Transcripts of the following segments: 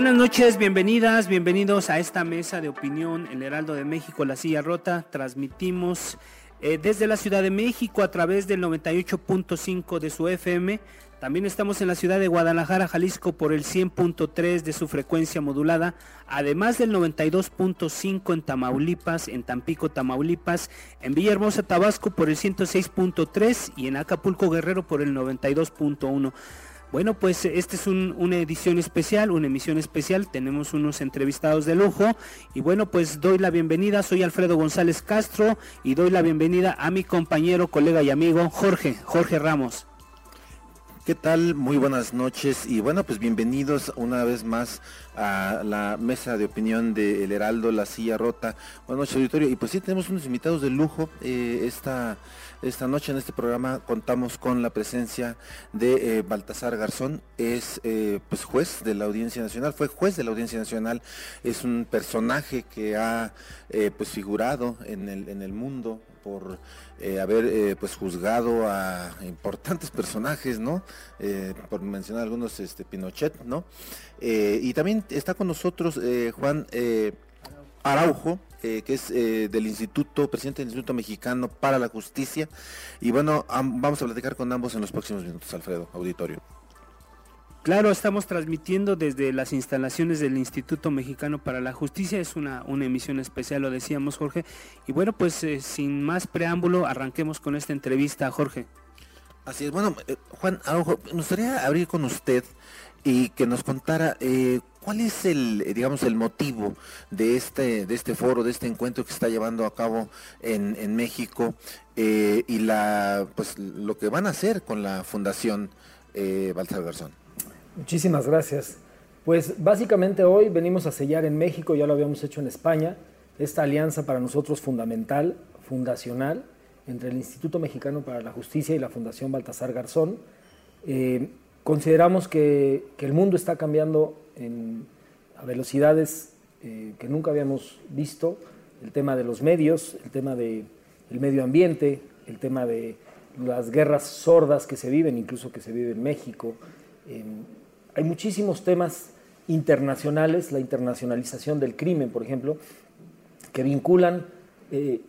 Buenas noches, bienvenidas, bienvenidos a esta mesa de opinión, El Heraldo de México, La Silla Rota. Transmitimos eh, desde la Ciudad de México a través del 98.5 de su FM. También estamos en la ciudad de Guadalajara, Jalisco, por el 100.3 de su frecuencia modulada, además del 92.5 en Tamaulipas, en Tampico, Tamaulipas, en Villahermosa, Tabasco, por el 106.3 y en Acapulco, Guerrero, por el 92.1. Bueno, pues esta es una edición especial, una emisión especial. Tenemos unos entrevistados de lujo. Y bueno, pues doy la bienvenida. Soy Alfredo González Castro y doy la bienvenida a mi compañero, colega y amigo Jorge, Jorge Ramos. ¿Qué tal? Muy buenas noches y bueno, pues bienvenidos una vez más a la mesa de opinión de El Heraldo, La Silla Rota. Buenas noches, auditorio. Y pues sí, tenemos unos invitados de lujo. Eh, esta esta noche en este programa contamos con la presencia de eh, Baltasar Garzón, es eh, pues juez de la Audiencia Nacional, fue juez de la Audiencia Nacional, es un personaje que ha eh, pues figurado en el, mundo por haber pues juzgado a importantes personajes, ¿no? por mencionar algunos, este Pinochet, ¿no? y también está con nosotros Juan Araujo, eh, que es eh, del Instituto, presidente del Instituto Mexicano para la Justicia. Y bueno, vamos a platicar con ambos en los próximos minutos, Alfredo, auditorio. Claro, estamos transmitiendo desde las instalaciones del Instituto Mexicano para la Justicia. Es una, una emisión especial, lo decíamos, Jorge. Y bueno, pues eh, sin más preámbulo, arranquemos con esta entrevista, Jorge. Así es. Bueno, Juan me gustaría abrir con usted y que nos contara eh, cuál es el, eh, digamos, el motivo de este, de este foro, de este encuentro que se está llevando a cabo en, en México eh, y la, pues, lo que van a hacer con la Fundación eh, Balsar Garzón. Muchísimas gracias. Pues básicamente hoy venimos a sellar en México, ya lo habíamos hecho en España, esta alianza para nosotros fundamental, fundacional, entre el Instituto Mexicano para la Justicia y la Fundación Baltasar Garzón. Consideramos que, el mundo está cambiando a velocidades eh, que nunca habíamos visto. El tema de los medios, el tema del medio ambiente, el tema de las guerras sordas que se viven, incluso que se vive en México. hay muchísimos temas internacionales, la internacionalización del crimen, por ejemplo, que vinculan eh,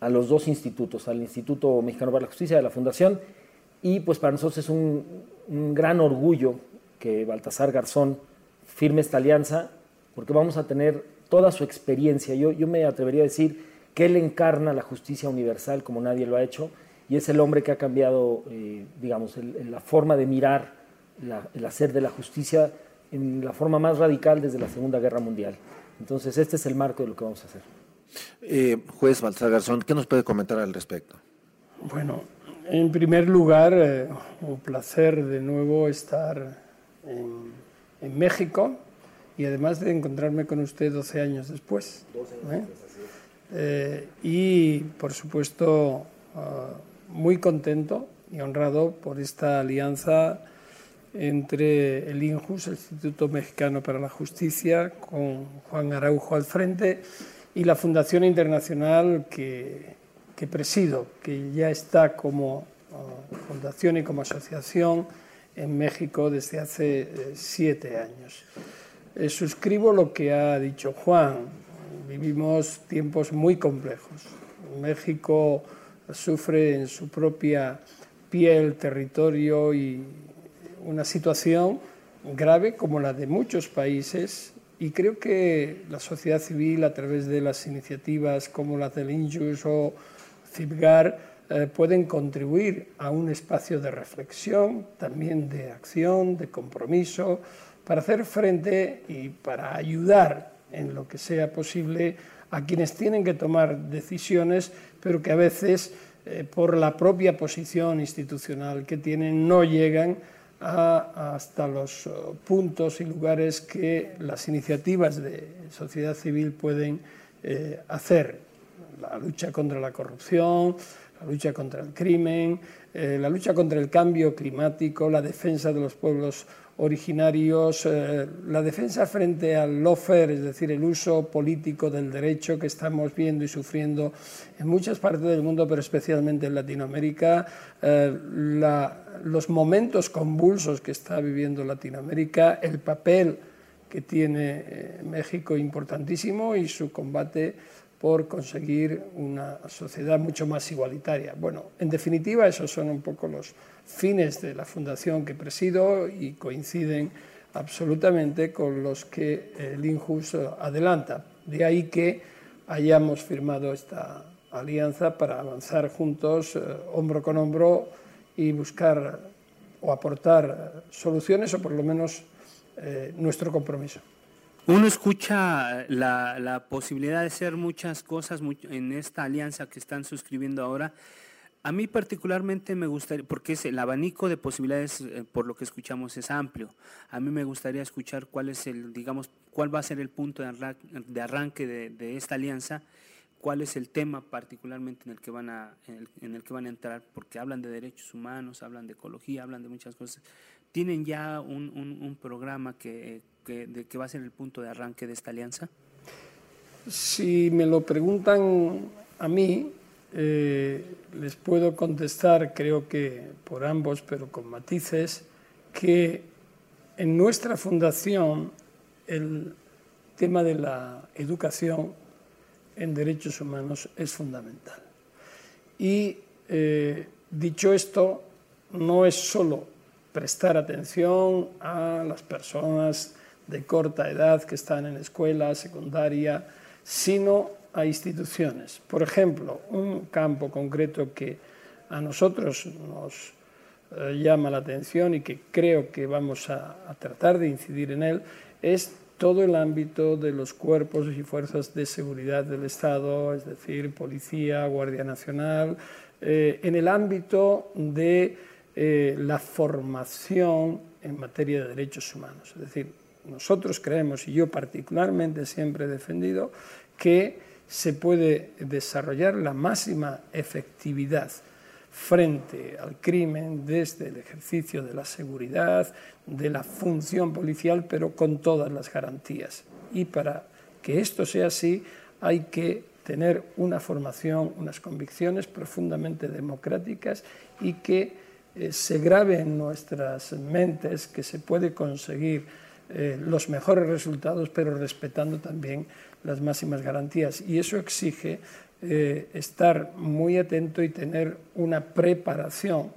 a los dos institutos, al Instituto Mexicano para la Justicia de la Fundación, y pues para nosotros es un, un gran orgullo que Baltasar Garzón firme esta alianza, porque vamos a tener toda su experiencia. Yo, yo me atrevería a decir que él encarna la justicia universal como nadie lo ha hecho, y es el hombre que ha cambiado, eh, digamos, la forma de mirar el hacer de la justicia en la forma más radical desde la Segunda Guerra Mundial. Entonces, este es el marco de lo que vamos a hacer. Eh, juez Baltasar Garzón, ¿qué nos puede comentar al respecto? Bueno, en primer lugar, eh, un placer de nuevo estar en, México y además de encontrarme con usted 12 años después. 12 años ¿eh? después, eh, y por supuesto, ah, muy contento y honrado por esta alianza entre el INJUS, el Instituto Mexicano para la Justicia, con Juan Araujo al frente, y la Fundación Internacional que que presido, que ya está como uh, fundación y como asociación en México desde hace eh, siete años. Eh, suscribo lo que ha dicho Juan. Vivimos tiempos muy complejos, México sufre en su propia piel, territorio y una situación grave como la de muchos países y creo que la sociedad civil a través de las iniciativas como las del INJUS o CIPGAR eh, pueden contribuir a un espacio de reflexión, también de acción, de compromiso, para hacer frente y para ayudar en lo que sea posible a quienes tienen que tomar decisiones, pero que a veces eh, por la propia posición institucional que tienen no llegan hasta los eh, puntos y lugares que las iniciativas de sociedad civil pueden hacer. La lucha contra la corrupción, la lucha contra el crimen, eh, la lucha contra el cambio climático, la defensa de los pueblos originarios, eh, la defensa frente al lawfare, es decir, el uso político del derecho que estamos viendo y sufriendo en muchas partes del mundo, pero especialmente en Latinoamérica, eh, los momentos convulsos que está viviendo Latinoamérica, el papel que tiene México importantísimo y su combate por conseguir una sociedad mucho más igualitaria. Bueno, en definitiva, esos son un poco los fines de la fundación que presido y coinciden absolutamente con los que el INJUS adelanta. De ahí que hayamos firmado esta alianza para avanzar juntos, eh, hombro con hombro, y buscar o aportar soluciones o por lo menos eh, nuestro compromiso. Uno escucha la, la, posibilidad de hacer muchas cosas en esta alianza que están suscribiendo ahora. A mí particularmente me gustaría, porque es el abanico de posibilidades, eh, por lo que escuchamos, es amplio. A mí me gustaría escuchar cuál es el, digamos, cuál va a ser el punto de arranque de, esta alianza, cuál es el tema particularmente en el que van a, en el que van a entrar, porque hablan de derechos humanos, hablan de ecología, hablan de muchas cosas. ¿Tienen ya un, un programa que de qué va a ser el punto de arranque de esta alianza? Si me lo preguntan a mí, eh, les puedo contestar, creo que por ambos, pero con matices, que en nuestra fundación el tema de la educación en derechos humanos es fundamental. Y eh, dicho esto, no es solo prestar atención a las personas de corta edad que están en escuela secundaria, sino a instituciones. Por ejemplo, un campo concreto que a nosotros nos eh, llama la atención y que creo que vamos a, tratar de incidir en él es todo el ámbito de los cuerpos y fuerzas de seguridad del Estado, es decir, policía, Guardia Nacional, eh, en el ámbito de eh, la formación en materia de derechos humanos. Es decir, nosotros creemos, y yo particularmente siempre he defendido, que se puede desarrollar la máxima efectividad frente al crimen desde el ejercicio de la seguridad, de la función policial, pero con todas las garantías. Y para que esto sea así hay que tener una formación, unas convicciones profundamente democráticas y que eh, se grabe en nuestras mentes que se puede conseguir eh, los mejores resultados, pero respetando también las máximas garantías. Y eso exige eh, estar muy atento y tener una preparación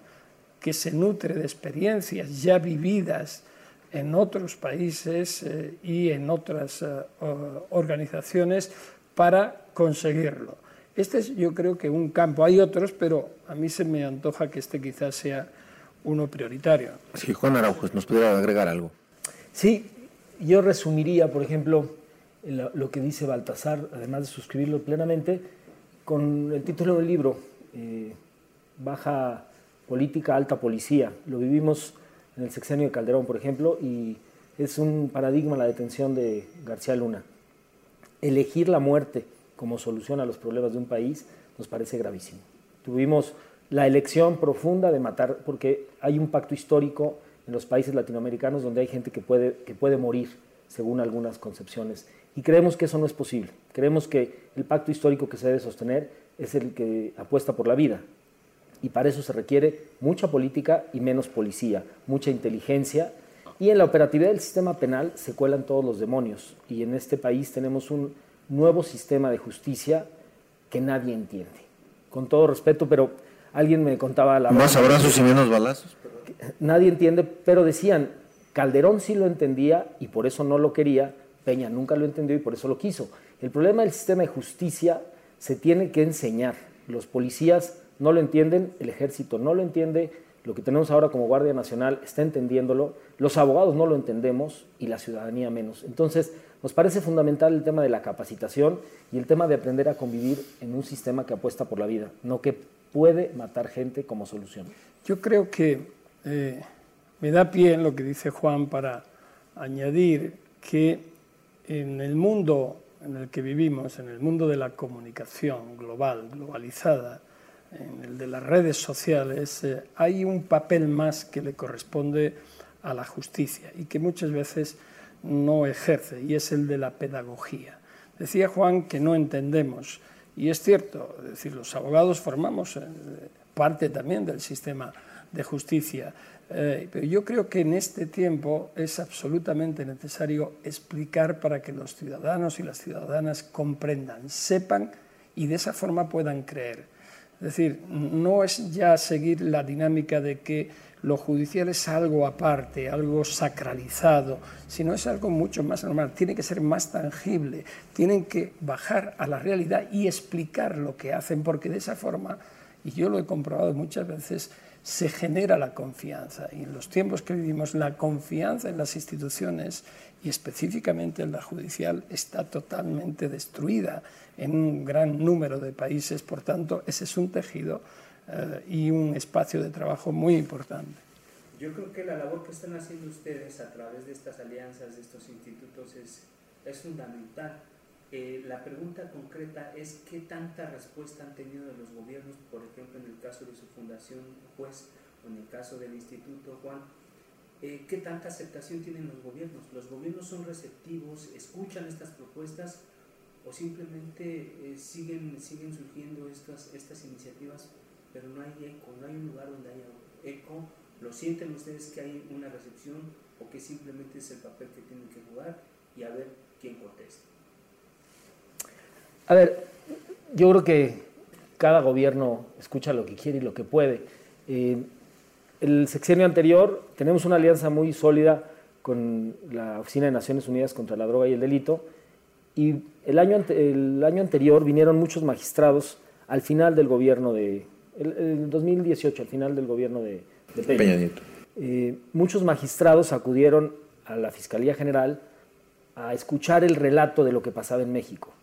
que se nutre de experiencias ya vividas en otros países eh, y en otras organizaciones para conseguirlo. Este es yo creo que un campo, hay otros, pero a mí se me antoja que este quizás sea uno prioritario. Sí, Juan Araujo, ¿nos pudiera agregar algo? Sí, yo resumiría, por ejemplo, lo que dice Baltasar, además de suscribirlo plenamente, con el título del libro, eh, Baja Política, Alta Policía. Lo vivimos en el sexenio de Calderón, por ejemplo, y es un paradigma la detención de García Luna. Elegir la muerte como solución a los problemas de un país nos parece gravísimo. Tuvimos la elección profunda de matar, porque hay un pacto histórico en los países latinoamericanos donde hay gente que puede, que puede morir, según algunas concepciones. Y creemos que eso no es posible. Creemos que el pacto histórico que se debe sostener es el que apuesta por la vida. Y para eso se requiere mucha política y menos policía, mucha inteligencia. Y en la operatividad del sistema penal se cuelan todos los demonios. Y en este país tenemos un nuevo sistema de justicia que nadie entiende. con todo respeto, pero alguien me contaba la... Más abrazos y menos balazos. Nadie entiende, pero decían, Calderón sí lo entendía y por eso no lo quería, Peña nunca lo entendió y por eso lo quiso. El problema del sistema de justicia se tiene que enseñar. Los policías no lo entienden, el ejército no lo entiende, lo que tenemos ahora como Guardia Nacional está entendiéndolo, los abogados no lo entendemos y la ciudadanía menos. Entonces, nos parece fundamental el tema de la capacitación y el tema de aprender a convivir en un sistema que apuesta por la vida, no que puede matar gente como solución. Yo creo que eh, me da pie en lo que dice Juan para añadir que en el mundo en el que vivimos, en el mundo de la comunicación global, globalizada, en el de las redes sociales, eh, hay un papel más que le corresponde a la justicia y que muchas veces no ejerce, y es el de la pedagogía. Decía Juan que no entendemos, y es cierto, es decir, los abogados formamos eh, parte también del sistema de justicia, eh, pero yo creo que en este tiempo es absolutamente necesario explicar para que los ciudadanos y las ciudadanas comprendan, sepan y de esa forma puedan creer. Es decir, no es ya seguir la dinámica de que lo judicial es algo aparte, algo sacralizado, sino es algo mucho más normal, tiene que ser más tangible, tienen que bajar a la realidad y explicar lo que hacen, porque de esa forma, y yo lo he comprobado muchas veces, se genera la confianza. Y en los tiempos que vivimos, la confianza en las instituciones y específicamente en la judicial está totalmente destruida en un gran número de países. Por tanto, ese es un tejido eh, y un espacio de trabajo muy importante. Yo creo que la labor que están haciendo ustedes a través de estas alianzas, de estos institutos, es, es fundamental eh, la pregunta concreta es qué tanta respuesta han tenido los gobiernos, por ejemplo, en el caso de su fundación juez o en el caso del Instituto Juan, eh, qué tanta aceptación tienen los gobiernos. ¿Los gobiernos son receptivos, escuchan estas propuestas o simplemente eh, siguen, siguen surgiendo estas, estas iniciativas, pero no hay eco, no hay un lugar donde haya eco? ¿Lo sienten ustedes que hay una recepción o que simplemente es el papel que tienen que jugar y a ver quién contesta? A ver, yo creo que cada gobierno escucha lo que quiere y lo que puede. Eh, el sexenio anterior tenemos una alianza muy sólida con la Oficina de Naciones Unidas contra la Droga y el Delito y el año, el año anterior vinieron muchos magistrados al final del gobierno de, el, 2018, al final del gobierno de, Peña. Eh, muchos magistrados acudieron a la Fiscalía General a escuchar el relato de lo que pasaba en México.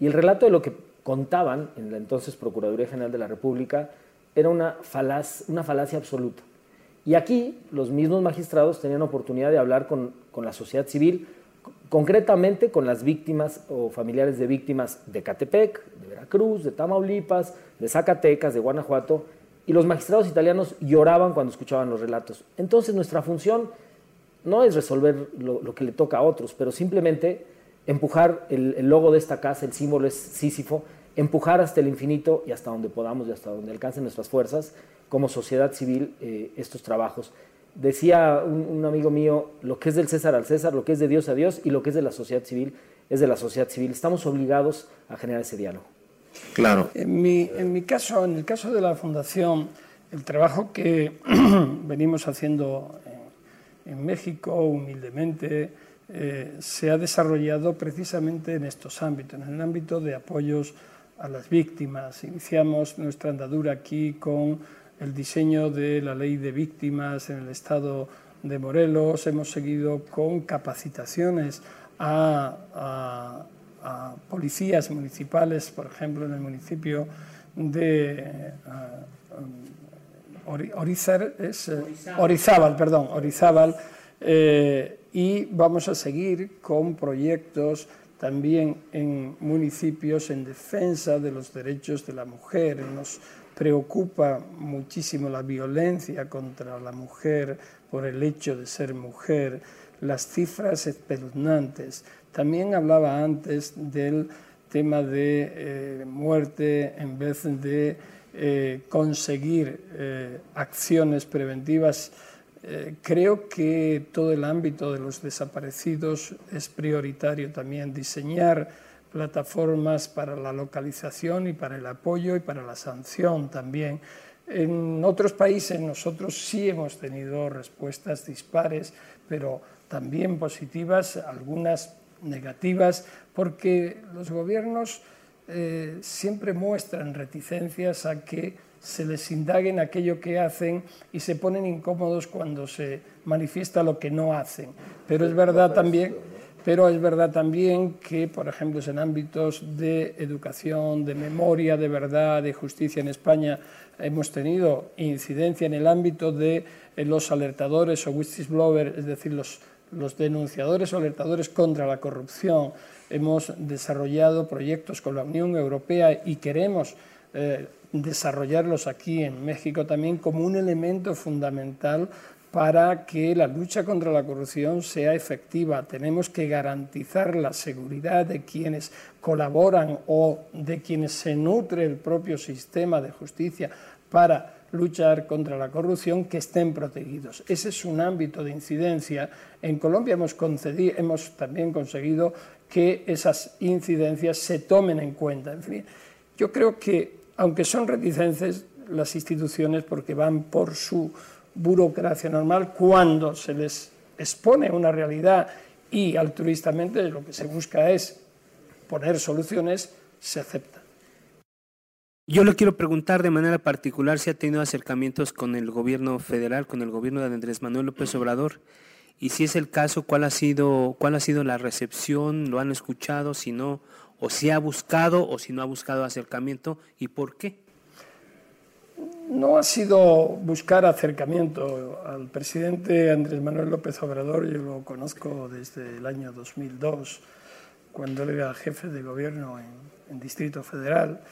Y el relato de lo que contaban en la entonces Procuraduría General de la República era una, falaz, una falacia absoluta. Y aquí los mismos magistrados tenían oportunidad de hablar con, con la sociedad civil, concretamente con las víctimas o familiares de víctimas de Catepec, de Veracruz, de Tamaulipas, de Zacatecas, de Guanajuato, y los magistrados italianos lloraban cuando escuchaban los relatos. Entonces nuestra función no es resolver lo, lo que le toca a otros, pero simplemente empujar el, logo de esta casa, el símbolo es Sísifo, empujar hasta el infinito y hasta donde podamos y hasta donde alcancen nuestras fuerzas como sociedad civil eh, estos trabajos. Decía un, amigo mío, lo que es del César al César, lo que es de Dios a Dios y lo que es de la sociedad civil es de la sociedad civil. Estamos obligados a generar ese diálogo. Claro. En mi, en mi caso, en el caso de la Fundación, el trabajo que venimos haciendo en, en México humildemente, eh, se ha desarrollado precisamente en estos ámbitos, en el ámbito de apoyos a las víctimas. Iniciamos nuestra andadura aquí con el diseño de la ley de víctimas en el estado de Morelos, hemos seguido con capacitaciones a, policías municipales, por ejemplo, en el municipio de Orizar, es, eh, Orizábal, perdón, Orizábal, eh, y vamos a seguir con proyectos también en municipios en defensa de los derechos de la mujer. Nos preocupa muchísimo la violencia contra la mujer por el hecho de ser mujer, las cifras espeluznantes. También hablaba antes del tema de eh, muerte en vez de eh, conseguir eh, acciones preventivas eh, creo que todo el ámbito de los desaparecidos es prioritario también diseñar plataformas para la localización y para el apoyo y para la sanción también. En otros países nosotros sí hemos tenido respuestas dispares, pero también positivas, algunas negativas, porque los gobiernos eh, siempre muestran reticencias a que se les indague en aquello que hacen y se ponen incómodos cuando se manifiesta lo que no hacen. Pero es verdad también, pero es verdad también que, por ejemplo, en ámbitos de educación, de memoria, de verdad, de justicia en España, hemos tenido incidencia en el ámbito de eh, los alertadores o whistleblowers, es decir, los, los denunciadores o alertadores contra la corrupción. Hemos desarrollado proyectos con la Unión Europea y queremos eh, desarrollarlos aquí en México también como un elemento fundamental para que la lucha contra la corrupción sea efectiva. Tenemos que garantizar la seguridad de quienes colaboran o de quienes se nutre el propio sistema de justicia para luchar contra la corrupción que estén protegidos. Ese es un ámbito de incidencia. En Colombia hemos, hemos también conseguido que esas incidencias se tomen en cuenta. En fin, yo creo que aunque son reticentes las instituciones porque van por su burocracia normal, cuando se les expone una realidad y altruistamente lo que se busca es poner soluciones, se acepta. Yo le quiero preguntar de manera particular si ha tenido acercamientos con el gobierno federal, con el gobierno de Andrés Manuel López Obrador, y si es el caso, cuál ha sido, cuál ha sido la recepción, lo han escuchado, si no, o si ha buscado o si no ha buscado acercamiento y por qué. No ha sido buscar acercamiento. Al presidente Andrés Manuel López Obrador, yo lo conozco desde el año 2002, cuando él era jefe de gobierno en, Distrito Federal,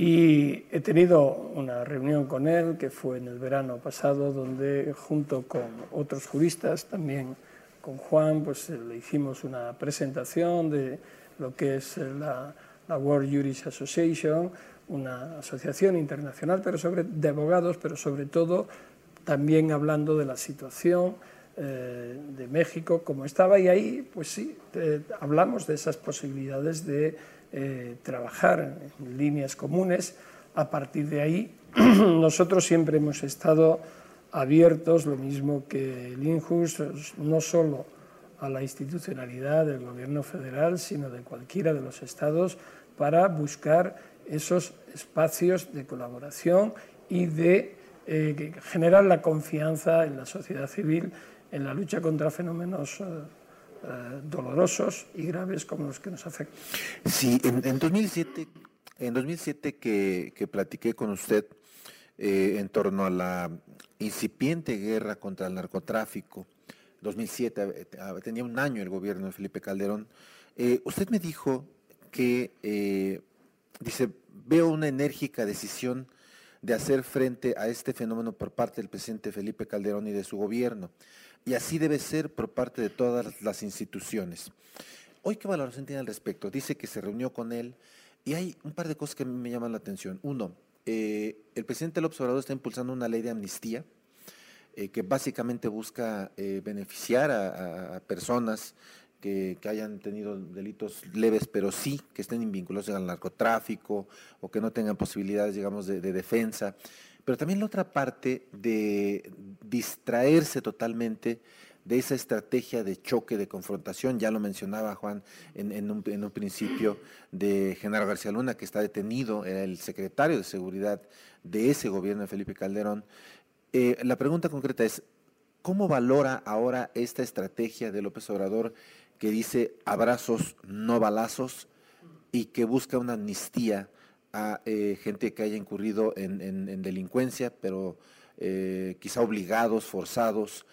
y he tenido una reunión con él que fue en el verano pasado, donde junto con otros juristas, también con Juan, pues le hicimos una presentación de lo que es la, World Jurist Association, una asociación internacional pero sobre, de abogados, pero sobre todo también hablando de la situación eh, de México como estaba. Y ahí pues sí, hablamos de esas posibilidades de eh, trabajar en líneas comunes. A partir de ahí nosotros siempre hemos estado abiertos, lo mismo que el INJUS, no solo a la institucionalidad del gobierno federal, sino de cualquiera de los estados, para buscar esos espacios de colaboración y de eh, generar la confianza en la sociedad civil en la lucha contra fenómenos eh, eh, dolorosos y graves como los que nos afectan. Sí, en, 2007, en 2007 que, que platiqué con usted en torno a la incipiente guerra contra el narcotráfico, 2007, eh, tenía un año el gobierno de Felipe Calderón. Eh, usted me dijo que, eh, dice, veo una enérgica decisión de hacer frente a este fenómeno por parte del presidente Felipe Calderón y de su gobierno. Y así debe ser por parte de todas las instituciones. Hoy, ¿qué valoración tiene al respecto? Dice que se reunió con él y hay un par de cosas que a mí me llaman la atención. Uno, el presidente López Obrador está impulsando una ley de amnistía eh, que básicamente busca eh, beneficiar a, personas que, hayan tenido delitos leves, pero sí que estén vinculados al narcotráfico o que no tengan posibilidades, digamos, de, defensa. Pero también la otra parte de distraerse totalmente de esa estrategia de choque, de confrontación, ya lo mencionaba Juan en, un, principio, de Genaro García Luna, que está detenido, era el secretario de Seguridad de ese gobierno de Felipe Calderón, eh, la pregunta concreta es, ¿cómo valora ahora esta estrategia de López Obrador que dice abrazos, no balazos, y que busca una amnistía a eh, gente que haya incurrido en, delincuencia, pero eh, quizá obligados, forzados,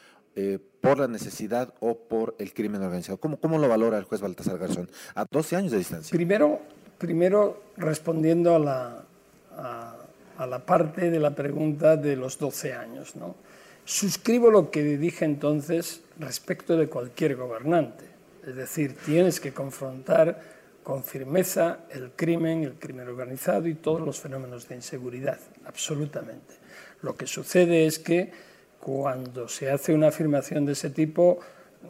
por la necesidad o por el crimen organizado? ¿Cómo, ¿Cómo lo valora el juez Baltasar Garzón a 12 años de distancia? Primero, primero respondiendo a la a la parte de la pregunta de los 12 años. ¿no? Suscribo lo que dije entonces respecto de cualquier gobernante. Es decir, tienes que confrontar con firmeza el crimen, el crimen organizado y todos los fenómenos de inseguridad, absolutamente. Lo que sucede es que cuando se hace una afirmación de ese tipo,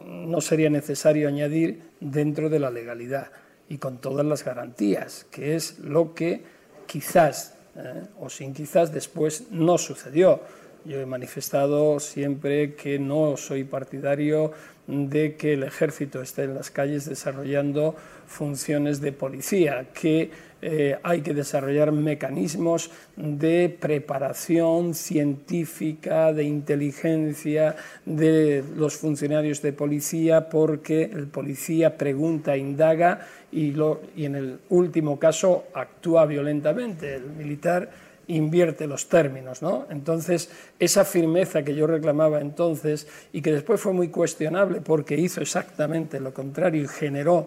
no sería necesario añadir dentro de la legalidad. y con todas las garantías, que es lo que quizás, eh, o sin quizás, después no sucedió. Yo he manifestado siempre que no soy partidario de que el ejército esté en las calles desarrollando funciones de policía, que eh, hay que desarrollar mecanismos de preparación científica, de inteligencia de los funcionarios de policía, porque el policía pregunta, indaga y, lo, y en el último caso actúa violentamente. El militar invierte los términos. ¿no? Entonces, esa firmeza que yo reclamaba entonces y que después fue muy cuestionable porque hizo exactamente lo contrario y generó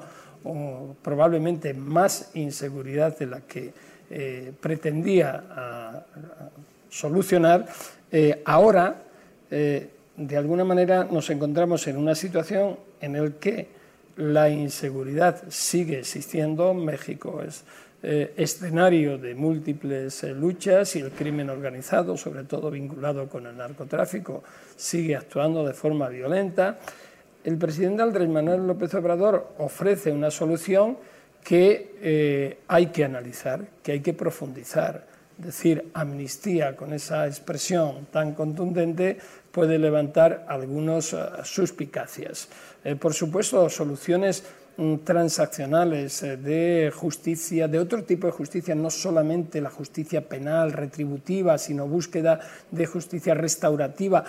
probablemente más inseguridad de la que eh, pretendía solucionar, eh, ahora, eh, de alguna manera, nos encontramos en una situación en la que la inseguridad sigue existiendo. México es eh, escenario de múltiples eh, luchas y el crimen organizado, sobre todo vinculado con el narcotráfico, sigue actuando de forma violenta. El presidente Andrés Manuel López Obrador ofrece una solución que eh, hay que analizar, que hay que profundizar. Decir amnistía con esa expresión tan contundente puede levantar algunas suspicacias. por supuesto, soluciones transaccionales eh, de justicia, de otro tipo de justicia, no solamente la justicia penal, retributiva, sino búsqueda de justicia restaurativa.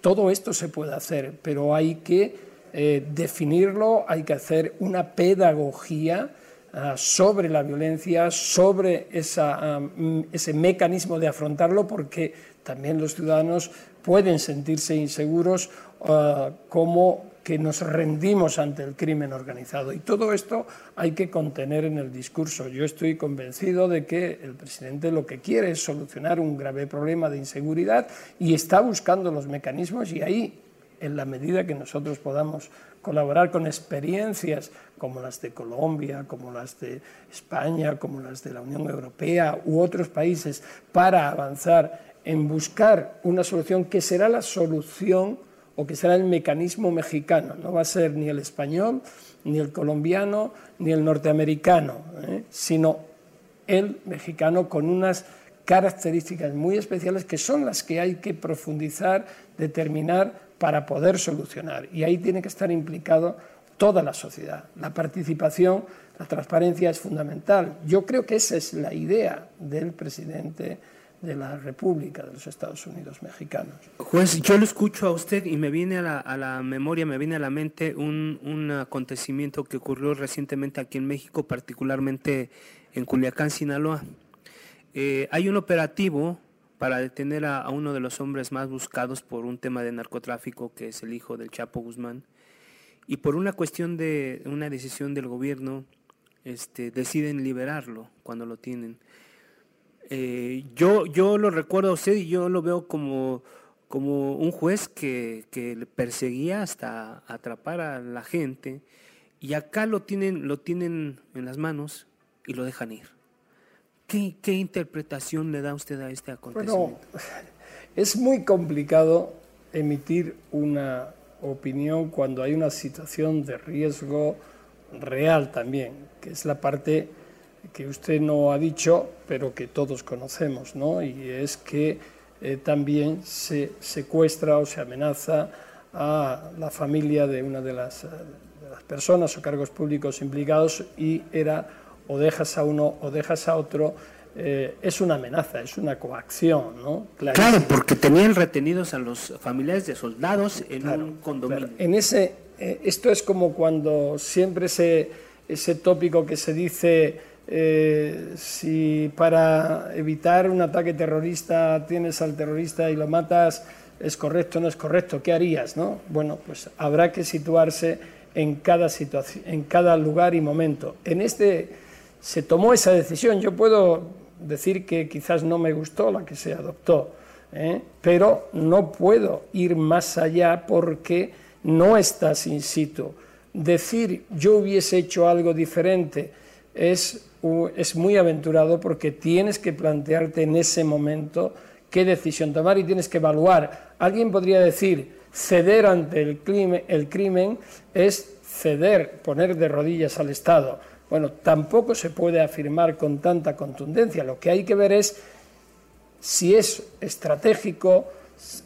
Todo esto se puede hacer, pero hay que eh, definirlo, hay que hacer una pedagogía ah, sobre la violencia, sobre ese mecanismo de afrontarlo, porque también los ciudadanos pueden sentirse inseguros ah, como que nos rendimos ante el crimen organizado. Y todo esto hay que contener en el discurso. Yo estoy convencido de que el presidente lo que quiere es solucionar un grave problema de inseguridad y está buscando los mecanismos y ahí, en la medida que nosotros podamos colaborar con experiencias como las de Colombia, como las de España, como las de la Unión Europea u otros países, para avanzar en buscar una solución que será la solución o que será el mecanismo mexicano, no va a ser ni el español, ni el colombiano, ni el norteamericano, ¿eh? sino el mexicano con unas características muy especiales que son las que hay que profundizar, determinar para poder solucionar. Y ahí tiene que estar implicado toda la sociedad. La participación, la transparencia es fundamental. Yo creo que esa es la idea del presidente de la República de los Estados Unidos mexicanos. Juez, yo lo escucho a usted y me viene a la, memoria, me viene a la mente un, acontecimiento que ocurrió recientemente aquí en México, particularmente en Culiacán, Sinaloa. Eh, hay un operativo para detener a, uno de los hombres más buscados por un tema de narcotráfico, que es el hijo del Chapo Guzmán, y por una cuestión de una decisión del gobierno, este, deciden liberarlo cuando lo tienen. Eh, yo, yo lo recuerdo a usted y yo lo veo como, como un juez que, que perseguía hasta atrapar a la gente y acá lo tienen, lo tienen en las manos y lo dejan ir. ¿Qué, qué interpretación le da usted a este acontecimiento? Bueno, es muy complicado emitir una opinión cuando hay una situación de riesgo real también, que es la parte que usted no ha dicho, pero que todos conocemos, ¿no? y es que eh, también se secuestra o se amenaza a la familia de una de las, eh, las, personas o cargos públicos implicados y era o dejas a uno o dejas a otro. Eh, es una amenaza, es una coacción, ¿no? Claro, porque tenían retenidos a los familiares de soldados en un condominio. En ese, esto es como cuando siempre se, ese tópico que se dice eh, si para evitar un ataque terrorista tienes al terrorista y lo matas, es correcto o no es correcto, ¿qué harías? No? Bueno, pues habrá que situarse en cada, situación, en cada lugar y momento. En este se tomó esa decisión. Yo puedo decir que quizás no me gustó la que se adoptó, ¿eh? pero no puedo ir más allá porque no estás in situ. Decir yo hubiese hecho algo diferente es es muy aventurado porque tienes que plantearte en ese momento qué decisión tomar y tienes que evaluar. Alguien podría decir, ceder ante el crimen, el crimen es ceder, poner de rodillas al Estado. Bueno, tampoco se puede afirmar con tanta contundencia. Lo que hay que ver es si es estratégico,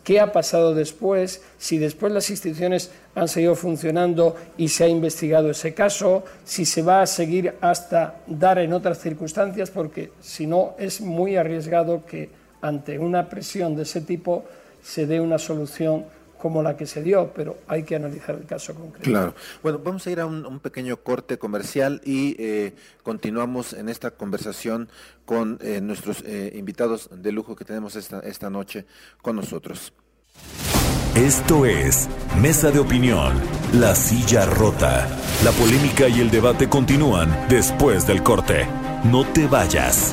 qué ha pasado después, si después las instituciones han seguido funcionando y se ha investigado ese caso, si se va a seguir hasta dar en otras circunstancias, porque si no es muy arriesgado que ante una presión de ese tipo se dé una solución como la que se dio, pero hay que analizar el caso concreto. Claro. Bueno, vamos a ir a un, pequeño corte comercial y eh, continuamos en esta conversación con eh, nuestros eh, invitados de lujo que tenemos esta, esta noche con nosotros. Esto es Mesa de Opinión, La Silla Rota. La polémica y el debate continúan después del corte. No te vayas.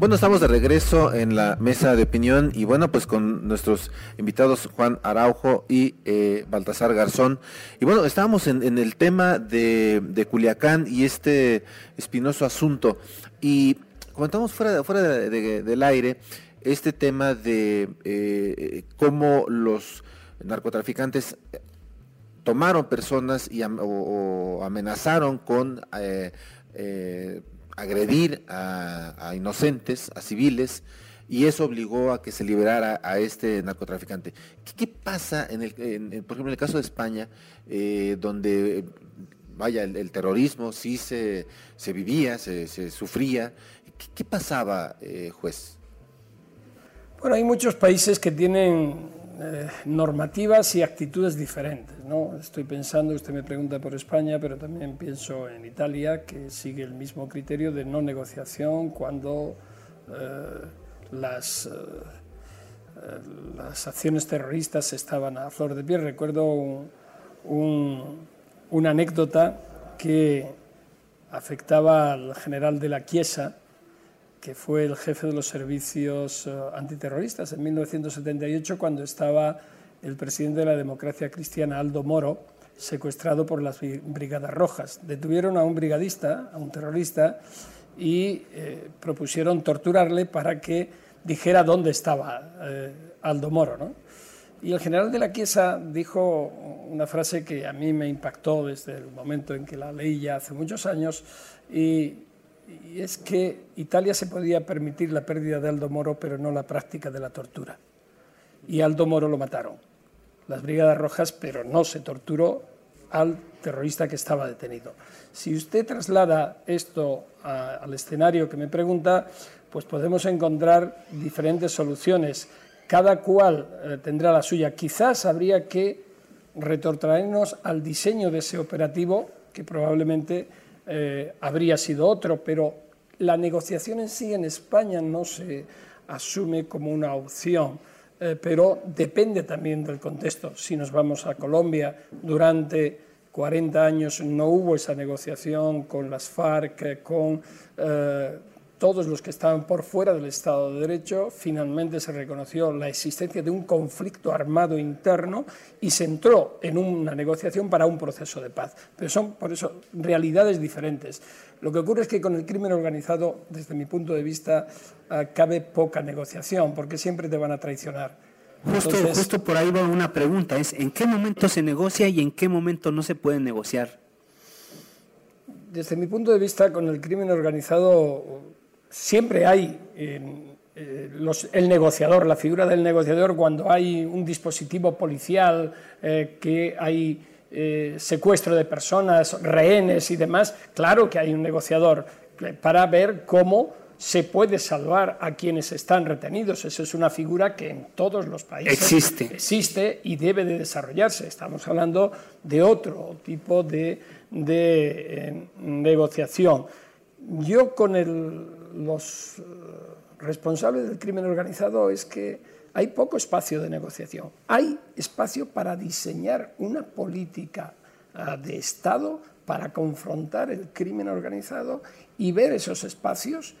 Bueno, estamos de regreso en la mesa de opinión y bueno, pues con nuestros invitados Juan Araujo y eh, Baltasar Garzón. Y bueno, estábamos en, el tema de, Culiacán y este espinoso asunto. Y comentamos fuera, fuera del aire este tema de eh, cómo los narcotraficantes tomaron personas y, o, amenazaron con... Eh, agredir a, inocentes, a civiles, y eso obligó a que se liberara a este narcotraficante. ¿Qué, pasa, en el, por ejemplo, en el caso de España, eh, donde, vaya, el, terrorismo sí se, se vivía, se, sufría? ¿Qué, pasaba, eh, juez? Bueno, hay muchos países que tienen eh, normativas y actitudes diferentes. ¿no? Estoy pensando, usted me pregunta por España, pero también pienso en Italia, que sigue el mismo criterio de no negociación cuando eh, las, eh, las acciones terroristas estaban a flor de piel. Recuerdo una anécdota que afectaba al general de la Chiesa, que fue el jefe de los servicios eh, antiterroristas en 1978 cuando estaba el presidente de la democracia cristiana, Aldo Moro, secuestrado por las Brigadas Rojas. Detuvieron a un brigadista, a un terrorista, y eh, propusieron torturarle para que dijera dónde estaba eh, Aldo Moro. ¿no? Y el general de la Chiesa dijo una frase que a mí me impactó desde el momento en que la leí ya hace muchos años, y y es que Italia se podía permitir la pérdida de Aldo Moro, pero no la práctica de la tortura. Y Aldo Moro lo mataron, las Brigadas Rojas, pero no se torturó al terrorista que estaba detenido. Si usted traslada esto al escenario que me pregunta, pues podemos encontrar diferentes soluciones. Cada cual eh, tendrá la suya. Quizás habría que retortraernos al diseño de ese operativo, que probablemente eh, habría sido otro, pero la negociación en sí en España no se asume como una opción, eh, pero depende también del contexto. Si nos vamos a Colombia, durante 40 años no hubo esa negociación con las FARC, con eh, todos los que estaban por fuera del Estado de Derecho, finalmente se reconoció la existencia de un conflicto armado interno y se entró en una negociación para un proceso de paz. Pero son, por eso, realidades diferentes. Lo que ocurre es que con el crimen organizado, desde mi punto de vista, ah, cabe poca negociación, porque siempre te van a traicionar. Justo, justo por ahí va una pregunta, es ¿en qué momento se negocia y en qué momento no se puede negociar? Desde mi punto de vista, con el crimen organizado siempre hay eh, el negociador, la figura del negociador cuando hay un dispositivo policial, eh, que hay eh, secuestro de personas, rehenes y demás, claro que hay un negociador para ver cómo se puede salvar a quienes están retenidos. Esa es una figura que en todos los países existe, existe y debe de desarrollarse. Estamos hablando de otro tipo de, de negociación. Yo con los eh, responsables del crimen organizado es que hay poco espacio de negociación. Hay espacio para diseñar una política ah, de Estado para confrontar el crimen organizado y ver esos espacios,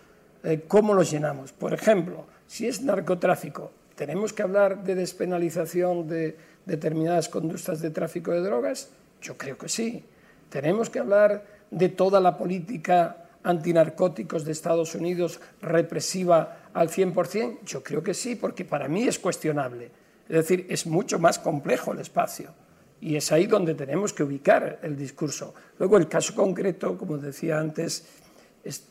eh, cómo los llenamos. Por ejemplo, si es narcotráfico, ¿Tenemos que hablar de despenalización de determinadas conductas de tráfico de drogas? Yo creo que sí. ¿Tenemos que hablar de toda la política antinarcóticos de Estados Unidos represiva al 100%? Yo creo que sí, porque para mí es cuestionable. Es decir, es mucho más complejo el espacio. Y es ahí donde tenemos que ubicar el discurso. Luego, el caso concreto, como decía antes, es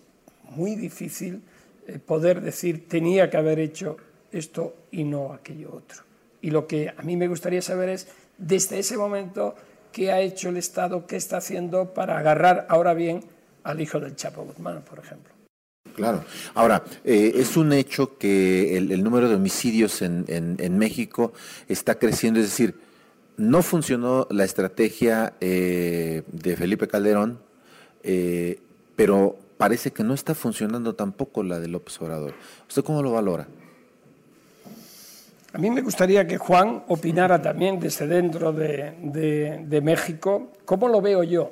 muy difícil eh, poder decir tenía que haber hecho esto y no aquello otro. Y lo que a mí me gustaría saber es, desde ese momento, qué ha hecho el Estado, qué está haciendo para agarrar ahora bien al hijo del Chapo Guzmán, por ejemplo. Claro. Ahora, eh, es un hecho que el, número de homicidios en, México está creciendo, es decir, no funcionó la estrategia eh, de Felipe Calderón, eh, pero parece que no está funcionando tampoco la de López Obrador. ¿Usted cómo lo valora? A mí me gustaría que Juan opinara también desde dentro de, México. ¿Cómo lo veo yo?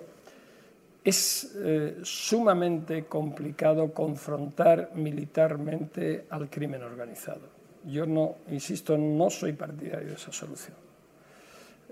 Es eh, sumamente complicado confrontar militarmente al crimen organizado. Yo no, insisto, no soy partidario de esa solución.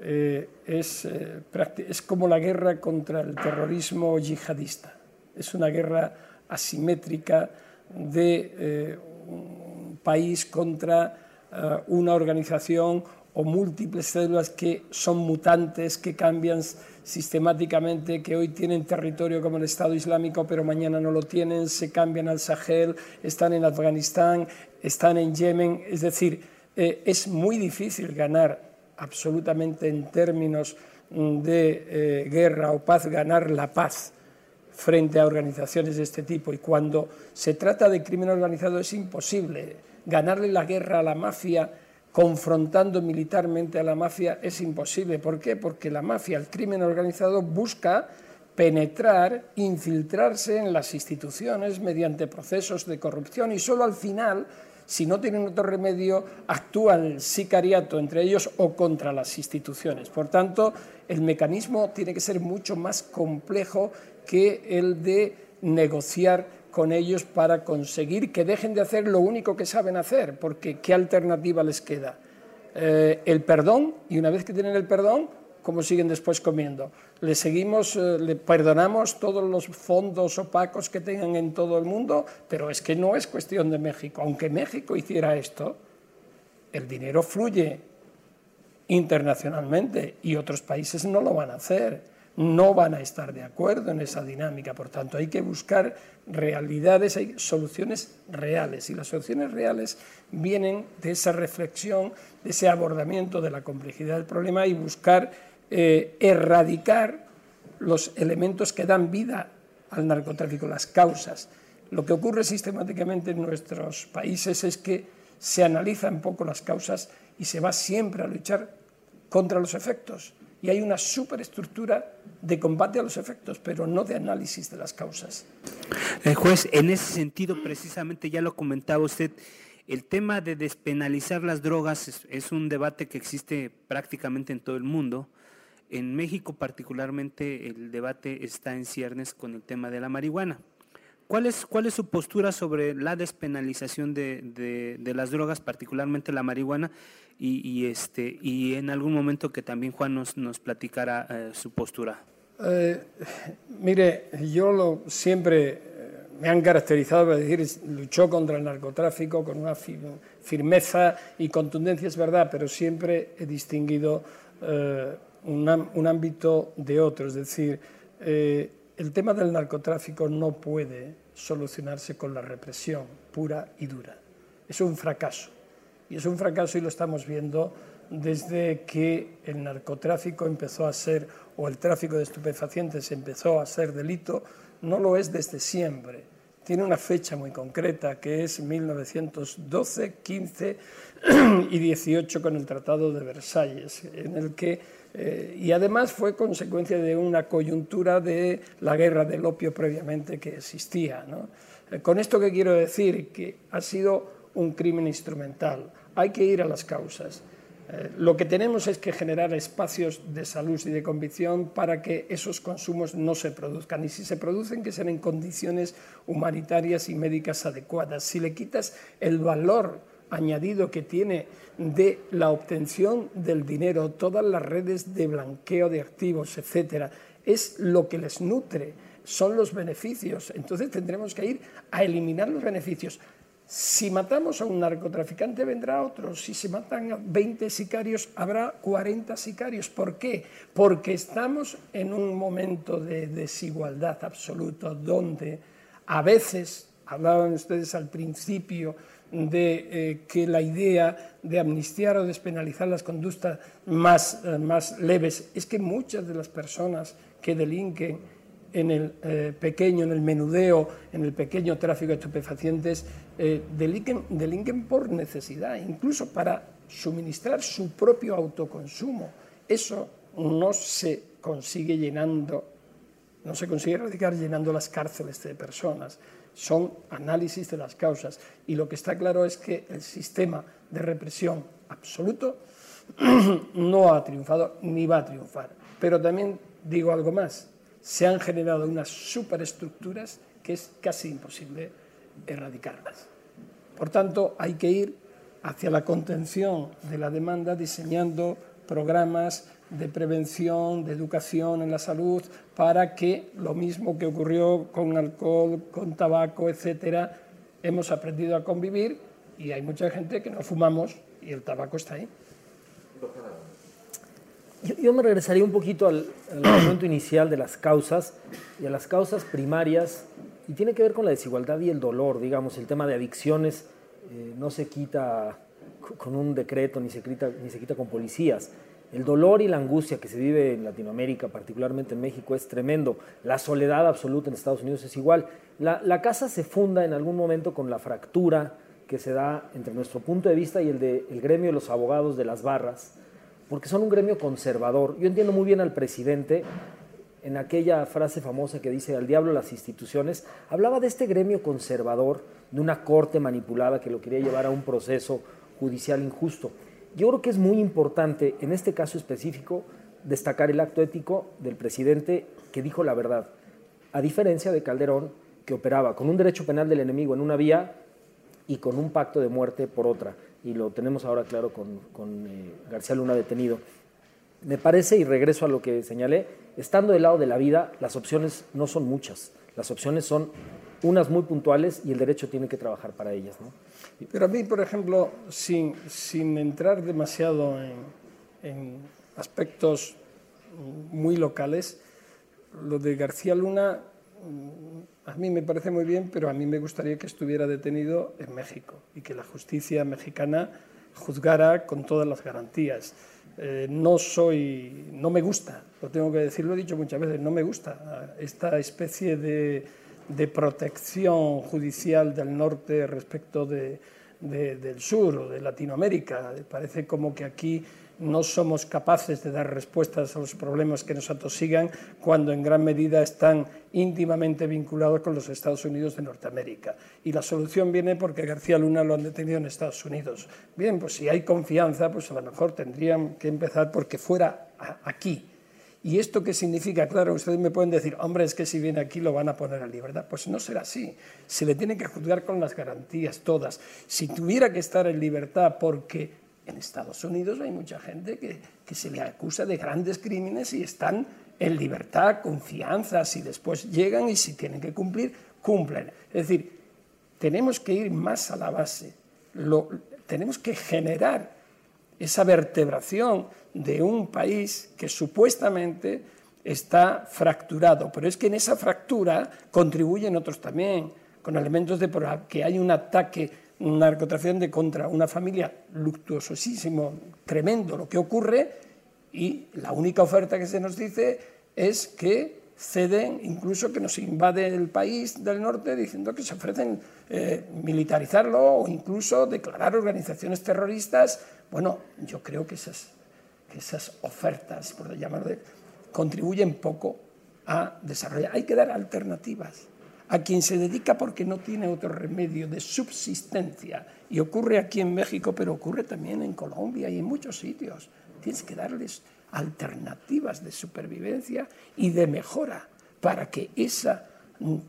Eh, es, eh, es como la guerra contra el terrorismo yihadista. Es una guerra asimétrica de un país contra eh, una organización o múltiples células que son mutantes, que cambian sistemáticamente, que hoy tienen territorio como el Estado Islámico, pero mañana no lo tienen, se cambian al Sahel, están en Afganistán, están en Yemen. Es decir, eh, es muy difícil ganar absolutamente en términos mm, de eh, guerra o paz, ganar la paz frente a organizaciones de este tipo. Y cuando se trata de crimen organizado es imposible ganarle la guerra a la mafia confrontando militarmente a la mafia es imposible. ¿Por qué? Porque la mafia, el crimen organizado, busca penetrar, infiltrarse en las instituciones mediante procesos de corrupción y solo al final, si no tienen otro remedio, actúa el sicariato entre ellos o contra las instituciones. Por tanto, el mecanismo tiene que ser mucho más complejo que el de negociar con ellos para conseguir que dejen de hacer lo único que saben hacer, porque ¿qué alternativa les queda? Eh, el perdón, y una vez que tienen el perdón, ¿cómo siguen después comiendo? ¿Le seguimos, eh, le perdonamos todos los fondos opacos que tengan en todo el mundo? Pero es que no es cuestión de México. Aunque México hiciera esto, el dinero fluye internacionalmente y otros países no lo van a hacer no van a estar de acuerdo en esa dinámica. Por tanto, hay que buscar realidades, hay soluciones reales. Y las soluciones reales vienen de esa reflexión, de ese abordamiento de la complejidad del problema y buscar eh, erradicar los elementos que dan vida al narcotráfico, las causas. Lo que ocurre sistemáticamente en nuestros países es que se analizan poco las causas y se va siempre a luchar contra los efectos y hay una superestructura de combate a los efectos, pero no de análisis de las causas. Eh, juez, en ese sentido, precisamente ya lo comentaba usted, el tema de despenalizar las drogas es, un debate que existe prácticamente en todo el mundo. En México particularmente el debate está en ciernes con el tema de la marihuana. ¿Cuál es, cuál es su postura sobre la despenalización de, de las drogas, particularmente la marihuana? y, este, y en algún momento que también Juan nos, nos platicara eh, su postura. Eh, mire, yo lo, siempre eh, me han caracterizado para decir, luchó contra el narcotráfico con una firmeza y contundencia, es verdad, pero siempre he distinguido un, un, ámbito de otro. Es decir, el tema del narcotráfico no puede solucionarse con la represión pura y dura. Es un fracaso. Y es un fracaso y lo estamos viendo desde que el narcotráfico empezó a ser, o el tráfico de estupefacientes empezó a ser delito, no lo es desde siempre. Tiene una fecha muy concreta, que es 1912, 15 y 18 con el Tratado de Versalles, en el que, eh, y además fue consecuencia de una coyuntura de la guerra del opio previamente que existía. Eh, con esto que quiero decir, que ha sido un crimen instrumental. Hay que ir a las causas. Eh, lo que tenemos es que generar espacios de salud y de convicción para que esos consumos no se produzcan. Y si se producen, que sean en condiciones humanitarias y médicas adecuadas. Si le quitas el valor añadido que tiene de la obtención del dinero, todas las redes de blanqueo de activos, etcétera, es lo que les nutre, son los beneficios. Entonces tendremos que ir a eliminar los beneficios. Si matamos a un narcotraficante vendrá otro, si se matan a 20 sicarios habrá 40 sicarios. ¿Por qué? Porque estamos en un momento de desigualdad absoluto donde a veces, hablaban ustedes al principio, de eh, que la idea de amnistiar o despenalizar las conductas más, eh, más leves es que muchas de las personas que delinquen en el eh, pequeño, en el menudeo, en el pequeño tráfico de estupefacientes, eh, delinquen, por necesidad, incluso para suministrar su propio autoconsumo. Eso no se consigue llenando, no se consigue erradicar llenando las cárceles de personas. Son análisis de las causas. Y lo que está claro es que el sistema de represión absoluto no ha triunfado ni va a triunfar. Pero también digo algo más se han generado unas superestructuras que es casi imposible erradicarlas. Por tanto, hay que ir hacia la contención de la demanda diseñando programas de prevención, de educación en la salud, para que lo mismo que ocurrió con alcohol, con tabaco, etcétera, hemos aprendido a convivir y hay mucha gente que no fumamos y el tabaco está ahí. Yo, me regresaría un poquito al, momento inicial de las causas y a las causas primarias, y tiene que ver con la desigualdad y el dolor, digamos, el tema de adicciones eh, no se quita con un decreto ni se, quita, ni se quita con policías. El dolor y la angustia que se vive en Latinoamérica, particularmente en México, es tremendo. La soledad absoluta en Estados Unidos es igual. La, casa se funda en algún momento con la fractura que se da entre nuestro punto de vista y el del el gremio de los abogados de las barras, porque son un gremio conservador. Yo entiendo muy bien al presidente en aquella frase famosa que dice al diablo las instituciones, hablaba de este gremio conservador, de una corte manipulada que lo quería llevar a un proceso judicial injusto. Yo creo que es muy importante, en este caso específico, destacar el acto ético del presidente que dijo la verdad, a diferencia de Calderón, que operaba con un derecho penal del enemigo en una vía y con un pacto de muerte por otra y lo tenemos ahora claro con, eh, García Luna detenido. Me parece, y regreso a lo que señalé, estando del lado de la vida, las opciones no son muchas. Las opciones son unas muy puntuales y el derecho tiene que trabajar para ellas. Pero a mí, por ejemplo, sin, sin entrar demasiado en, en aspectos muy locales, lo de García Luna a mí me parece muy bien, pero a mí me gustaría que estuviera detenido en México y que la justicia mexicana juzgara con todas las garantías. Eh, no soy, no me gusta, lo tengo que decir, lo he dicho muchas veces, no me gusta esta especie de, de protección judicial del norte respecto de, del sur o de Latinoamérica. Parece como que aquí no somos capaces de dar respuestas a los problemas que nos atosigan cuando en gran medida están íntimamente vinculados con los Estados Unidos de Norteamérica. Y la solución viene porque García Luna lo han detenido en Estados Unidos. Bien, pues si hay confianza, pues a lo mejor tendrían que empezar porque fuera aquí. ¿Y esto qué significa? Claro, ustedes me pueden decir, hombre, es que si viene aquí lo van a poner a libertad. Pues no será así. Se le tiene que juzgar con las garantías todas. Si tuviera que estar en libertad porque en Estados Unidos hay mucha gente que, se le acusa de grandes crímenes y están en libertad, confianza, si después llegan y si tienen que cumplir, cumplen. Es decir, tenemos que ir más a la base, tenemos que generar esa vertebración de un país que supuestamente está fracturado, pero es que en esa fractura contribuyen otros también, con elementos de que hay un ataque un narcotraficante contra una familia luctuosísimo, tremendo lo que ocurre, y la única oferta que se nos dice es que ceden, incluso que nos invade el país del norte, diciendo que se ofrecen eh, militarizarlo o incluso declarar organizaciones terroristas. Bueno, yo creo que esas, ofertas, por llamarlo, contribuyen poco a desarrollar. Hay que dar alternativas a quien se dedica porque no tiene otro remedio de subsistencia. Y ocurre aquí en México, pero ocurre también en Colombia y en muchos sitios. Tienes que darles alternativas de supervivencia y de mejora para que esa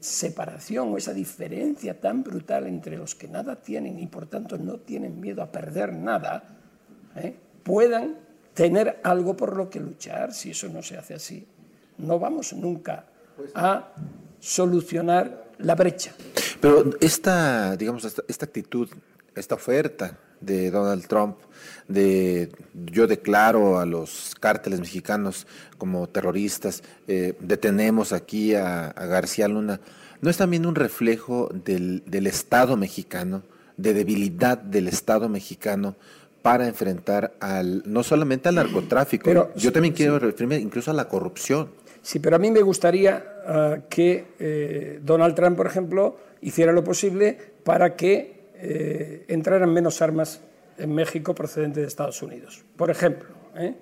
separación o esa diferencia tan brutal entre los que nada tienen y por tanto no tienen miedo a perder nada, ¿eh? puedan tener algo por lo que luchar. Si eso no se hace así, no vamos nunca a solucionar la brecha. Pero esta, digamos, esta, actitud, esta oferta de Donald Trump de yo declaro a los cárteles mexicanos como terroristas, eh, detenemos aquí a, García Luna, ¿no es también un reflejo del, del Estado mexicano, de debilidad del Estado mexicano para enfrentar al no solamente al narcotráfico, pero, yo también quiero referirme incluso a la corrupción. Sí, pero a mí me gustaría ah, que eh, Donald Trump, por ejemplo, hiciera lo posible para que eh, entraran menos armas en México procedentes de Estados Unidos. Por ejemplo, ¿eh?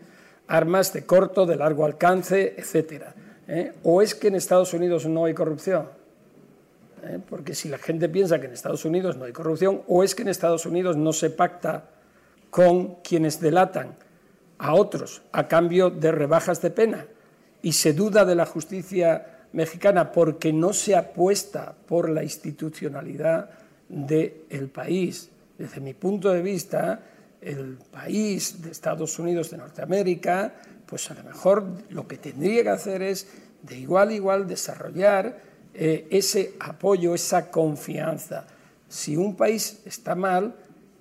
armas de corto, de largo alcance, etc. ¿O es que en Estados Unidos no hay corrupción? Porque si la gente piensa que en Estados Unidos no hay corrupción, o es que en Estados Unidos no se pacta con quienes delatan a otros a cambio de rebajas de pena y se duda de la justicia mexicana porque no se apuesta por la institucionalidad del país. Desde mi punto de vista, el país de Estados Unidos de Norteamérica, pues a lo mejor lo que tendría que hacer es de igual a igual desarrollar eh, ese apoyo, esa confianza. Si un país está mal,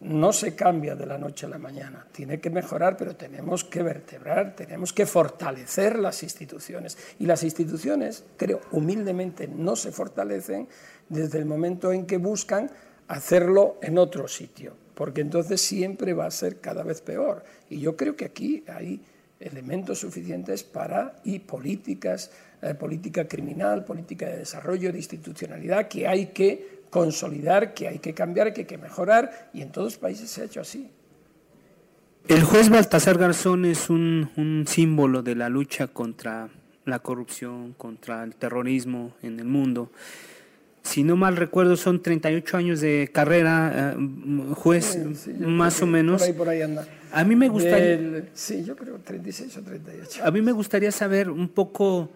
no se cambia de la noche a la mañana. Tiene que mejorar, pero tenemos que vertebrar, tenemos que fortalecer las instituciones. Y las instituciones, creo, humildemente no se fortalecen desde el momento en que buscan hacerlo en otro sitio, porque entonces siempre va a ser cada vez peor. Y yo creo que aquí hay elementos suficientes para, y políticas, eh, política criminal, política de desarrollo, de institucionalidad, que hay que consolidar, que hay que cambiar, que hay que mejorar, y en todos los países se ha hecho así. El juez Baltasar Garzón es un, símbolo de la lucha contra la corrupción, contra el terrorismo en el mundo. Si no mal recuerdo, son 38 años de carrera, eh, juez, más o menos. Por ahí, por ahí anda. A mí me gustaría. sí, yo creo 36 o 38. A mí me gustaría saber un poco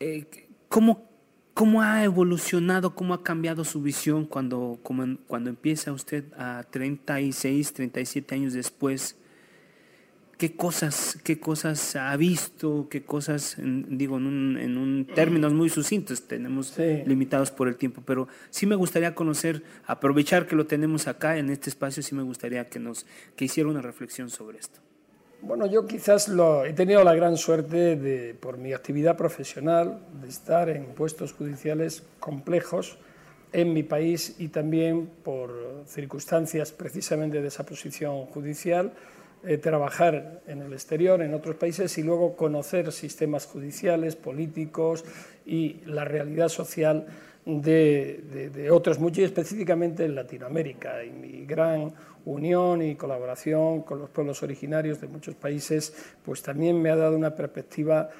eh, cómo ¿Cómo ha evolucionado, cómo ha cambiado su visión cuando, cuando empieza usted a 36, 37 años después? ¿Qué cosas, qué cosas ha visto? ¿Qué cosas, digo, en, un, en un términos muy sucintos, tenemos limitados por el tiempo, pero sí me gustaría conocer, aprovechar que lo tenemos acá en este espacio, sí me gustaría que nos que hiciera una reflexión sobre esto. Bueno, yo quizás he tenido la gran suerte por mi actividad profesional, de estar en puestos judiciales complejos en mi país y también por circunstancias precisamente de esa posición judicial, eh, trabajar en el exterior, en otros países y luego conocer sistemas judiciales, políticos y la realidad social de, de otros, muchos específicamente en Latinoamérica. Y mi gran unión y colaboración con los pueblos originarios de muchos países, pues también me ha dado una perspectiva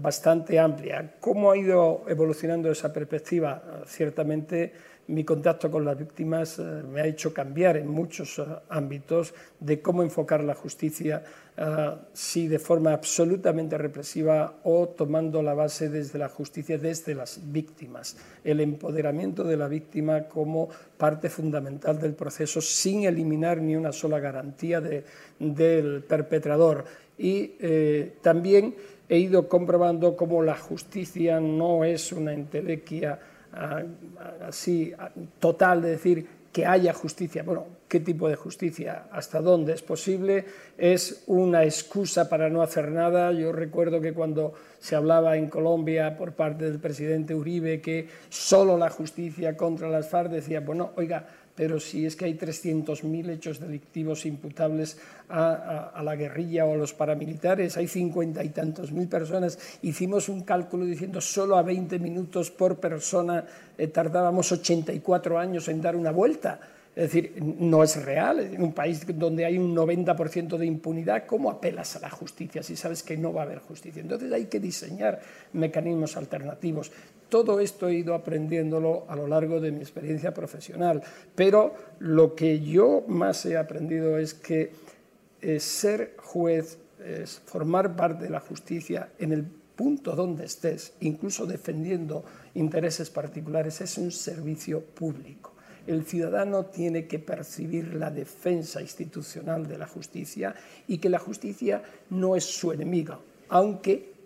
bastante amplia. ¿Cómo ha ido evolucionando esa perspectiva? Ciertamente mi contacto con las víctimas eh, me ha hecho cambiar en muchos ámbitos de cómo enfocar la justicia Ah, si de forma absolutamente represiva o tomando la base desde la justicia, desde las víctimas. El empoderamiento de la víctima como parte fundamental del proceso sin eliminar ni una sola garantía del perpetrador. Y eh, también he ido comprobando cómo la justicia no es una entelequia ah, así total de decir que haya justicia. Bueno, ¿qué tipo de justicia? ¿Hasta dónde es posible? ¿Es una excusa para no hacer nada? Yo recuerdo que cuando se hablaba en Colombia por parte del presidente Uribe que solo la justicia contra las FARC decía, bueno, oiga, pero si es que hay 300.000 hechos delictivos imputables a, la guerrilla o a los paramilitares, hay cincuenta y tantos mil personas, hicimos un cálculo diciendo solo a 20 minutos por persona eh, tardábamos 84 años en dar una vuelta. Es decir, no es real. En un país donde hay un 90% de impunidad, ¿cómo apelas a la justicia si sabes que no va a haber justicia? Entonces hay que diseñar mecanismos alternativos. Todo esto he ido aprendiéndolo a lo largo de mi experiencia profesional, pero lo que yo más he aprendido es que eh, ser juez, es formar parte de la justicia en el punto donde estés, incluso defendiendo intereses particulares, es un servicio público. El ciudadano tiene que percibir la defensa institucional de la justicia y que la justicia no es su enemiga, aunque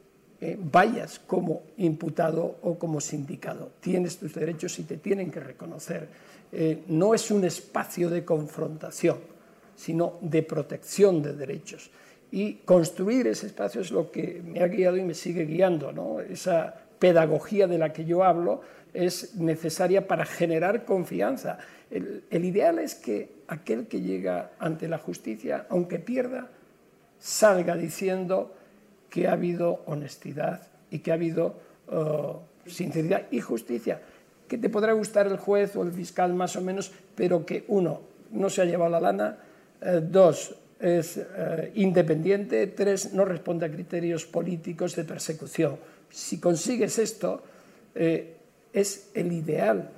eh, vayas como imputado o como sindicado. Tienes tus derechos y te tienen que reconocer. Eh, no es un espacio de confrontación, sino de protección de derechos. Y construir ese espacio es lo que me ha guiado y me sigue guiando. ¿no? Esa pedagogía de la que yo hablo es necesaria para generar confianza. El, el ideal es que aquel que llega ante la justicia, aunque pierda, salga diciendo que ha habido honestidad y que ha habido uh, sinceridad y justicia. Que te podrá gustar el juez o el fiscal más o menos, pero que uno, no se ha llevado la lana, eh, dos, es eh, independiente, tres, no responde a criterios políticos de persecución. Si consigues esto, eh, es el ideal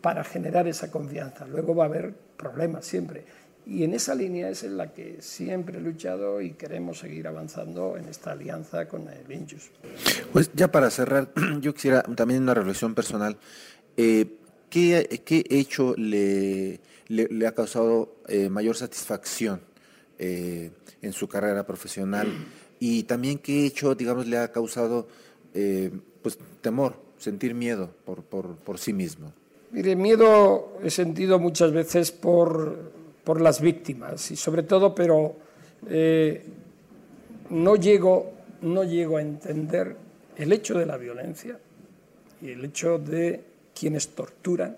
para generar esa confianza. Luego va a haber problemas siempre y en esa línea es en la que siempre he luchado y queremos seguir avanzando en esta alianza con el Injus. Pues ya para cerrar, yo quisiera también una reflexión personal. Eh, ¿qué, ¿qué, hecho le, le, ha causado eh, mayor satisfacción eh, en su carrera profesional? Y también qué hecho, digamos, le ha causado pues, temor, sentir miedo por, por, por sí mismo. Mire, miedo he sentido muchas veces por por las víctimas y sobre todo, pero eh, no, llego, no llego a entender el hecho de la violencia y el hecho de quienes torturan.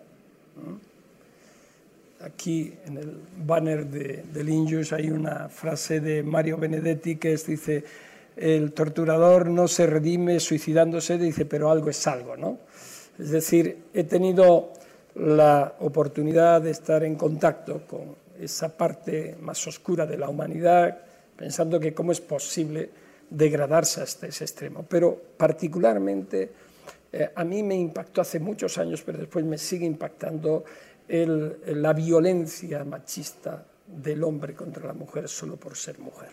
Aquí en el banner de, del Injus hay una frase de Mario Benedetti que es, dice, el torturador no se redime suicidándose, dice, pero algo es algo, ¿no? Es decir, he tenido la oportunidad de estar en contacto con esa parte más oscura de la humanidad, pensando que cómo es posible degradarse hasta ese extremo. Pero particularmente eh, a mí me impactó hace muchos años, pero después me sigue impactando la violencia machista del hombre contra la mujer solo por ser mujer.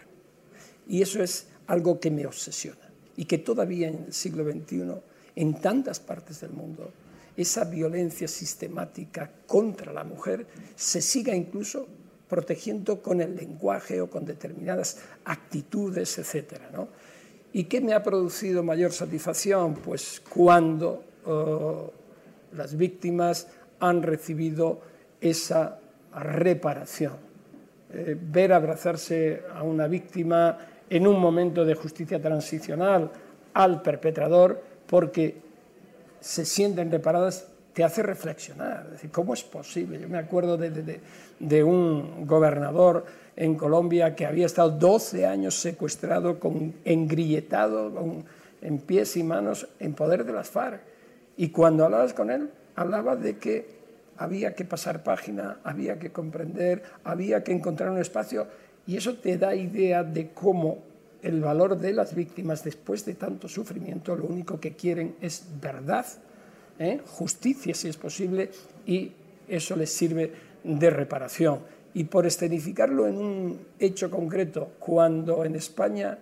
Y eso es algo que me obsesiona y que todavía en el siglo XXI, en tantas partes del mundo, esa violencia sistemática contra la mujer se siga incluso protegiendo con el lenguaje o con determinadas actitudes, etc. ¿Y qué me ha producido mayor satisfacción? Pues cuando uh, las víctimas han recibido esa reparación. Eh, ver abrazarse a una víctima en un momento de justicia transicional al perpetrador porque se sienten reparadas, te hace reflexionar. Es decir, ¿cómo es posible? Yo me acuerdo de, de, un gobernador en Colombia que había estado 12 años secuestrado, con, engrilletado, con, en pies y manos, en poder de las FARC. Y cuando hablabas con él, hablaba de que había que pasar página, había que comprender, había que encontrar un espacio, y eso te da idea de cómo el valor de las víctimas después de tanto sufrimiento lo único que quieren es verdad, ¿eh? justicia si es posible y eso les sirve de reparación. Y por escenificarlo en un hecho concreto, cuando en España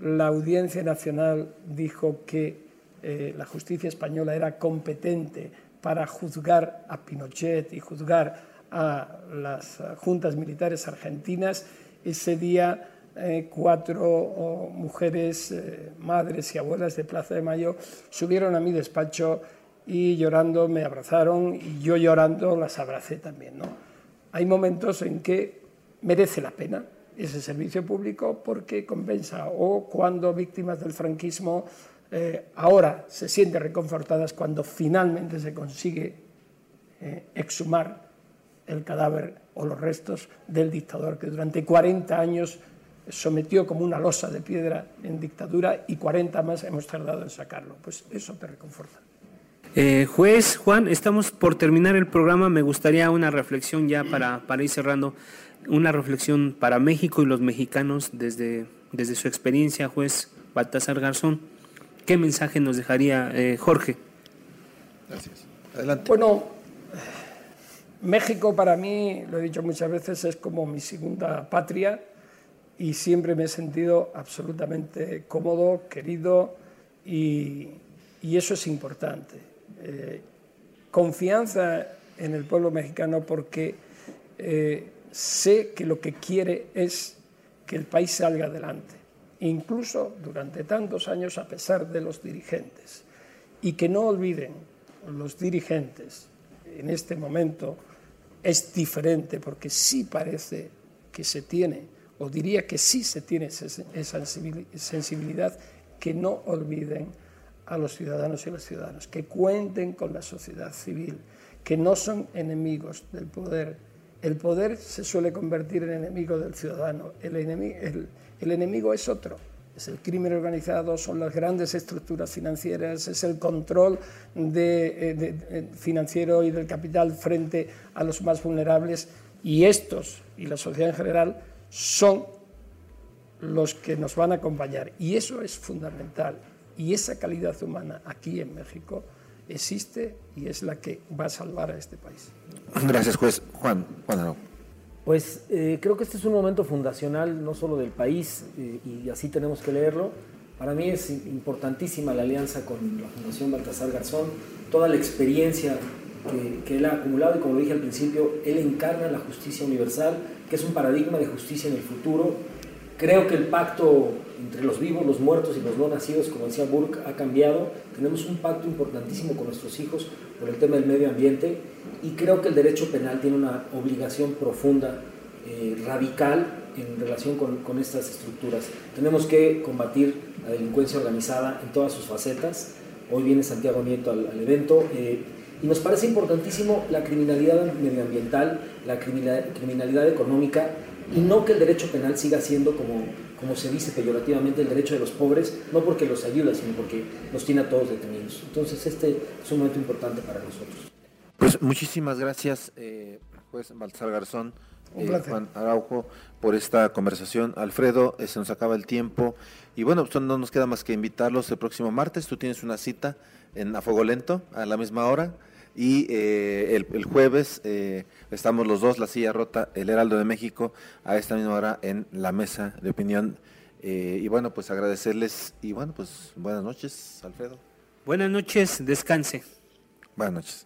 la Audiencia Nacional dijo que eh, la justicia española era competente para juzgar a Pinochet y juzgar a las juntas militares argentinas, ese día eh, cuatro mujeres, eh, madres y abuelas de Plaza de Mayo, subieron a mi despacho y llorando me abrazaron y yo llorando las abracé también. ¿no? Hay momentos en que merece la pena ese servicio público porque compensa o cuando víctimas del franquismo eh, ahora se sienten reconfortadas cuando finalmente se consigue exhumar el cadáver o los restos del dictador que durante 40 años sometió como una losa de piedra en dictadura y 40 más hemos tardado en sacarlo. Pues eso te reconforta. Eh, juez Juan, estamos por terminar el programa. Me gustaría una reflexión ya para, para ir cerrando, una reflexión para México y los mexicanos desde, desde su experiencia, juez Baltasar Garzón. ¿Qué mensaje nos dejaría eh, Jorge? Gracias. Adelante. Bueno, México para mí, lo he dicho muchas veces, es como mi segunda patria y siempre me he sentido absolutamente cómodo, querido y, eso es importante. Eh, confianza en el pueblo mexicano porque eh, sé que lo que quiere es que el país salga adelante, incluso durante tantos años a pesar de los dirigentes. Y que no olviden los dirigentes, en este momento es diferente porque sí parece que se tiene, o diría que sí se tiene esa sensibilidad, que no olviden a los ciudadanos y las ciudadanas, que cuenten con la sociedad civil, que no son enemigos del poder. El poder se suele convertir en enemigo del ciudadano, el enemigo, el, enemigo es otro, es el crimen organizado, son las grandes estructuras financieras, es el control de, eh, financiero y del capital frente a los más vulnerables. Y estos y la sociedad en general son los que nos van a acompañar y eso es fundamental y esa calidad humana aquí en México existe y es la que va a salvar a este país. Gracias, juez. Juan, Juan Pues eh, creo que este es un momento fundacional no solo del país, eh, y así tenemos que leerlo. Para mí es importantísima la alianza con la Fundación Baltasar Garzón, toda la experiencia que, que, él ha acumulado y como lo dije al principio, él encarna la justicia universal, que es un paradigma de justicia en el futuro. Creo que el pacto entre los vivos, los muertos y los no nacidos, como decía Burke, ha cambiado. Tenemos un pacto importantísimo con nuestros hijos por el tema del medio ambiente y creo que el derecho penal tiene una obligación profunda, eh, radical en relación con, estas estructuras. Tenemos que combatir la delincuencia organizada en todas sus facetas. Hoy viene Santiago Nieto al, evento. Eh, y nos parece importantísimo la criminalidad medioambiental, la criminalidad, económica, y no que el derecho penal siga siendo como como se dice peyorativamente, el derecho de los pobres, no porque los ayuda, sino porque los tiene a todos detenidos. Entonces, este es un momento importante para nosotros. Pues muchísimas gracias, eh, juez Baltasar Garzón, eh, Juan Araujo, por esta conversación. Alfredo, eh, se nos acaba el tiempo. Y bueno, pues no nos queda más que invitarlos el próximo martes. Tú tienes una cita en Afogolento a la misma hora. Y eh, el, jueves eh, estamos los dos, la silla rota, el Heraldo de México, a esta misma hora en la mesa de opinión. Eh, y bueno, pues agradecerles y bueno, pues buenas noches, Alfredo. Buenas noches, descanse. Buenas noches.